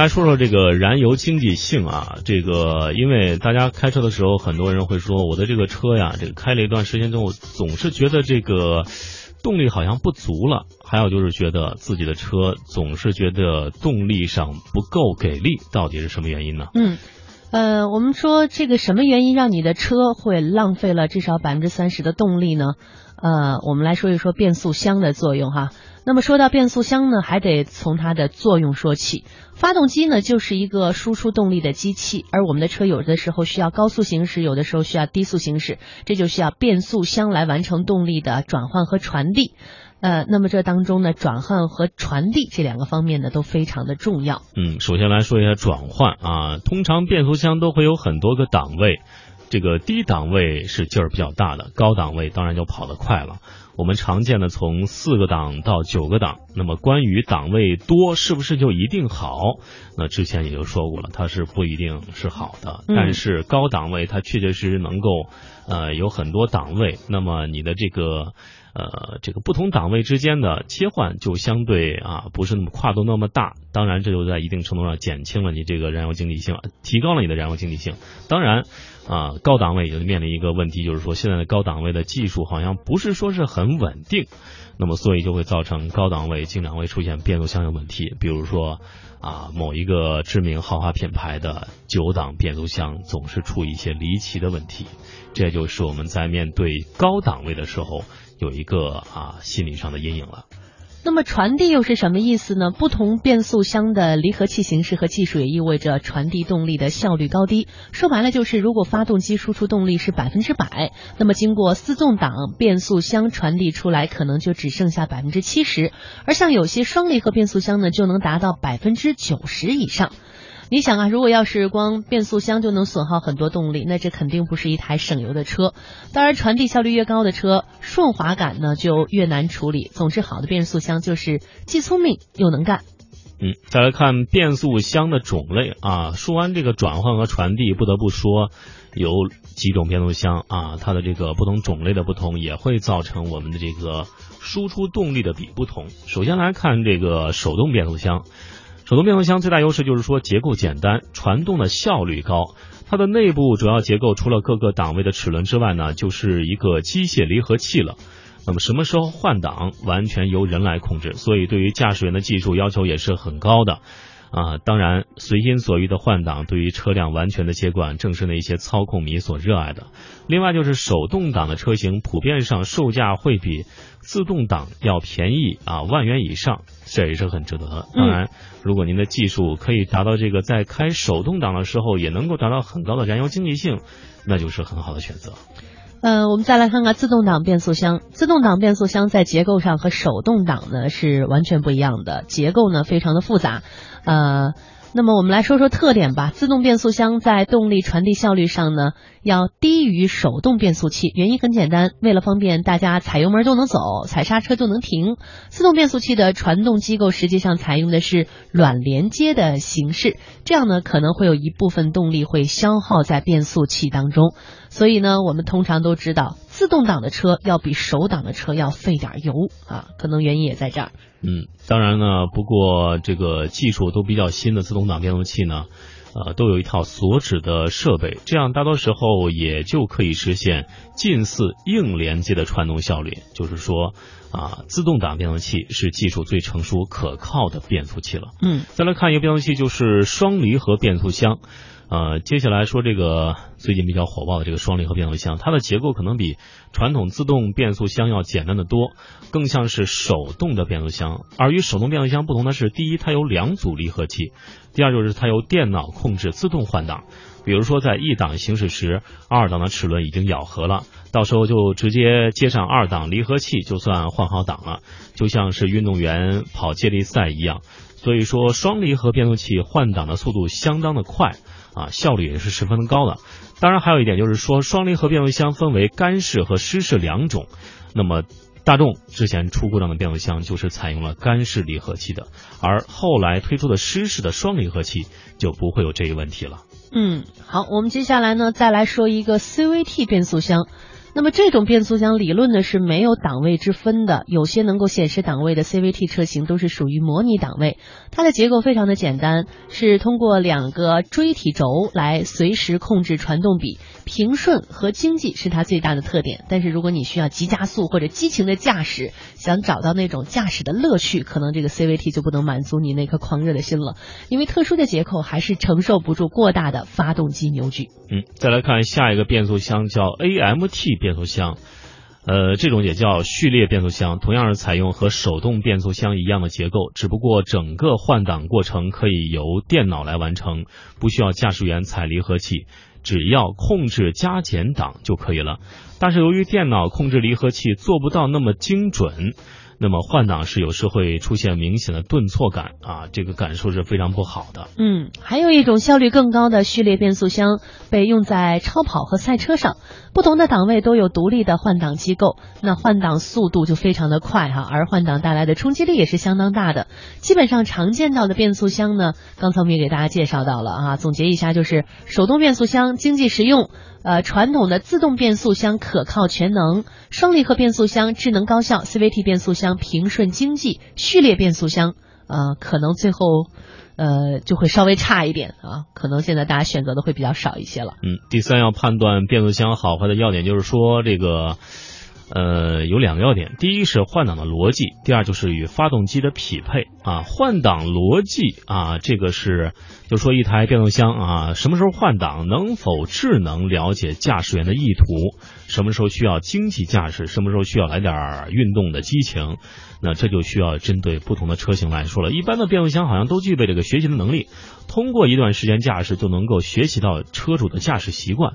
来说说这个燃油经济性啊，这个因为大家开车的时候，很多人会说我的这个车呀，这个开了一段时间之后，总是觉得这个动力好像不足了，还有就是觉得自己的车总是觉得动力上不够给力，到底是什么原因呢？嗯。呃，我们说这个什么原因让你的车会浪费了至少百分之三十的动力呢？呃，我们来说一说变速箱的作用哈。那么说到变速箱呢，还得从它的作用说起。发动机呢就是一个输出动力的机器，而我们的车有的时候需要高速行驶，有的时候需要低速行驶，这就需要变速箱来完成动力的转换和传递。呃，那么这当中呢，转换和传递这两个方面呢，都非常的重要。嗯，首先来说一下转换啊，通常变速箱都会有很多个档位，这个低档位是劲儿比较大的，高档位当然就跑得快了。我们常见的从四个档到九个档，那么关于档位多是不是就一定好？那之前也就说过了，它是不一定是好的，但是高档位它确确实实能够呃有很多档位，那么你的这个。呃，这个不同档位之间的切换就相对啊不是那么跨度那么大，当然这就在一定程度上减轻了你这个燃油经济性，提高了你的燃油经济性。当然啊，高档位也就面临一个问题，就是说现在的高档位的技术好像不是说是很很稳定，那么所以就会造成高档位经常会出现变速箱有问题，比如说啊某一个知名豪华品牌的九档变速箱总是出一些离奇的问题，这就是我们在面对高档位的时候。有一个啊心理上的阴影了。那么传递又是什么意思呢？不同变速箱的离合器形式和技术也意味着传递动力的效率高低。说白了就是，如果发动机输出动力是百分之百，那么经过自动挡变速箱传递出来可能就只剩下百分之七十，而像有些双离合变速箱呢，就能达到百分之九十以上。你想啊，如果要是光变速箱就能损耗很多动力，那这肯定不是一台省油的车。当然，传递效率越高的车，顺滑感呢就越难处理。总之，好的变速箱就是既聪明又能干。嗯，再来看变速箱的种类啊，说完这个转换和传递，不得不说有几种变速箱啊，它的这个不同种类的不同，也会造成我们的这个输出动力的比不同。首先来看这个手动变速箱。手动变速箱最大优势就是说结构简单，传动的效率高。它的内部主要结构除了各个档位的齿轮之外呢，就是一个机械离合器了。那么什么时候换挡，完全由人来控制，所以对于驾驶员的技术要求也是很高的。啊，当然，随心所欲的换挡对于车辆完全的接管，正是那些操控迷所热爱的。另外，就是手动挡的车型普遍上售价会比自动挡要便宜啊，万元以上，这也是很值得的。当然，如果您的技术可以达到这个在开手动挡的时候也能够达到很高的燃油经济性，那就是很好的选择。嗯，我们再来看看自动挡变速箱。自动挡变速箱在结构上和手动挡呢是完全不一样的，结构呢非常的复杂。呃，那么我们来说说特点吧。自动变速箱在动力传递效率上呢，要低于手动变速器。原因很简单，为了方便大家踩油门就能走，踩刹车就能停。自动变速器的传动机构实际上采用的是软连接的形式，这样呢可能会有一部分动力会消耗在变速器当中。所以呢，我们通常都知道，自动挡的车要比手挡的车要费点油啊，可能原因也在这儿。嗯，当然呢，不过这个技术都比较新的自动挡变速器呢，呃，都有一套锁止的设备，这样大多时候也就可以实现近似硬连接的传动效率。就是说，啊，自动挡变速器是技术最成熟可靠的变速器了。嗯，再来看一个变速器，就是双离合变速箱。呃，接下来说这个最近比较火爆的这个双离合变速箱，它的结构可能比传统自动变速箱要简单的多，更像是手动的变速箱。而与手动变速箱不同的是，第一，它有两组离合器；第二，就是它由电脑控制自动换挡。比如说在一档行驶时，二档的齿轮已经咬合了，到时候就直接接上二档离合器，就算换好档了，就像是运动员跑接力赛一样。所以说，双离合变速器换挡的速度相当的快。啊，效率也是十分的高的。当然，还有一点就是说，双离合变速箱分为干式和湿式两种。那么，大众之前出故障的变速箱就是采用了干式离合器的，而后来推出的湿式的双离合器就不会有这一问题了。嗯，好，我们接下来呢，再来说一个 CVT 变速箱。那么这种变速箱理论呢是没有档位之分的，有些能够显示档位的 CVT 车型都是属于模拟档位。它的结构非常的简单，是通过两个锥体轴来随时控制传动比，平顺和经济是它最大的特点。但是如果你需要急加速或者激情的驾驶，想找到那种驾驶的乐趣，可能这个 CVT 就不能满足你那颗狂热的心了，因为特殊的结构还是承受不住过大的发动机扭矩。嗯，再来看下一个变速箱叫 AMT。变速箱，呃，这种也叫序列变速箱，同样是采用和手动变速箱一样的结构，只不过整个换挡过程可以由电脑来完成，不需要驾驶员踩离合器，只要控制加减档就可以了。但是由于电脑控制离合器做不到那么精准。那么换挡是有时会出现明显的顿挫感啊，这个感受是非常不好的。嗯，还有一种效率更高的序列变速箱被用在超跑和赛车上，不同的档位都有独立的换挡机构，那换挡速度就非常的快哈，而换挡带来的冲击力也是相当大的。基本上常见到的变速箱呢，刚才我们也给大家介绍到了啊，总结一下就是手动变速箱经济实用。呃，传统的自动变速箱可靠全能，双离合变速箱智能高效，CVT 变速箱平顺经济，序列变速箱呃，可能最后呃就会稍微差一点啊，可能现在大家选择的会比较少一些了。嗯，第三要判断变速箱好坏的要点就是说这个。呃，有两个要点，第一是换挡的逻辑，第二就是与发动机的匹配啊。换挡逻辑啊，这个是就说一台变速箱啊，什么时候换挡，能否智能了解驾驶员的意图，什么时候需要经济驾驶，什么时候需要来点运动的激情，那这就需要针对不同的车型来说了。一般的变速箱好像都具备这个学习的能力，通过一段时间驾驶就能够学习到车主的驾驶习惯。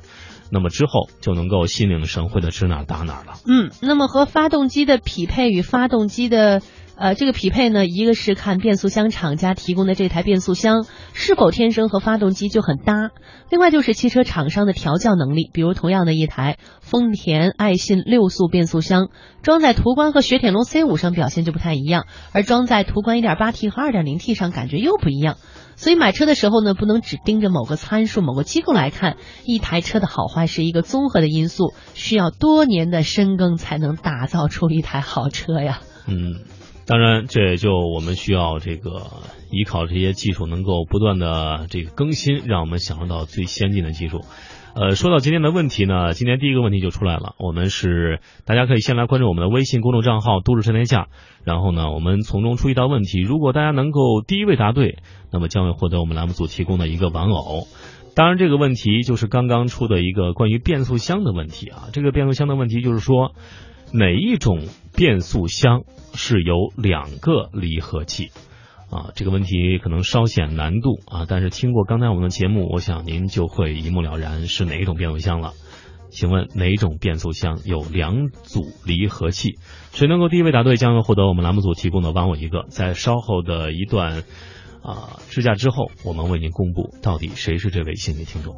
那么之后就能够心领神会的指哪打哪了。嗯，那么和发动机的匹配与发动机的呃这个匹配呢，一个是看变速箱厂家提供的这台变速箱是否天生和发动机就很搭，另外就是汽车厂商的调教能力。比如同样的一台丰田爱信六速变速箱，装在途观和雪铁龙 C 五上表现就不太一样，而装在途观 1.8T 和 2.0T 上感觉又不一样。所以买车的时候呢，不能只盯着某个参数、某个机构来看，一台车的好坏是一个综合的因素，需要多年的深耕才能打造出一台好车呀。嗯，当然，这也就我们需要这个依靠这些技术能够不断的这个更新，让我们享受到最先进的技术。呃，说到今天的问题呢，今天第一个问题就出来了。我们是大家可以先来关注我们的微信公众账号“都市车天下”，然后呢，我们从中出一道问题。如果大家能够第一位答对，那么将会获得我们栏目组提供的一个玩偶。当然，这个问题就是刚刚出的一个关于变速箱的问题啊。这个变速箱的问题就是说，哪一种变速箱是有两个离合器？啊，这个问题可能稍显难度啊，但是听过刚才我们的节目，我想您就会一目了然是哪一种变速箱了。请问哪种变速箱有两组离合器？谁能够第一位答对，将会获得我们栏目组提供的玩我一个。在稍后的一段啊支架之后，我们为您公布到底谁是这位幸运听众。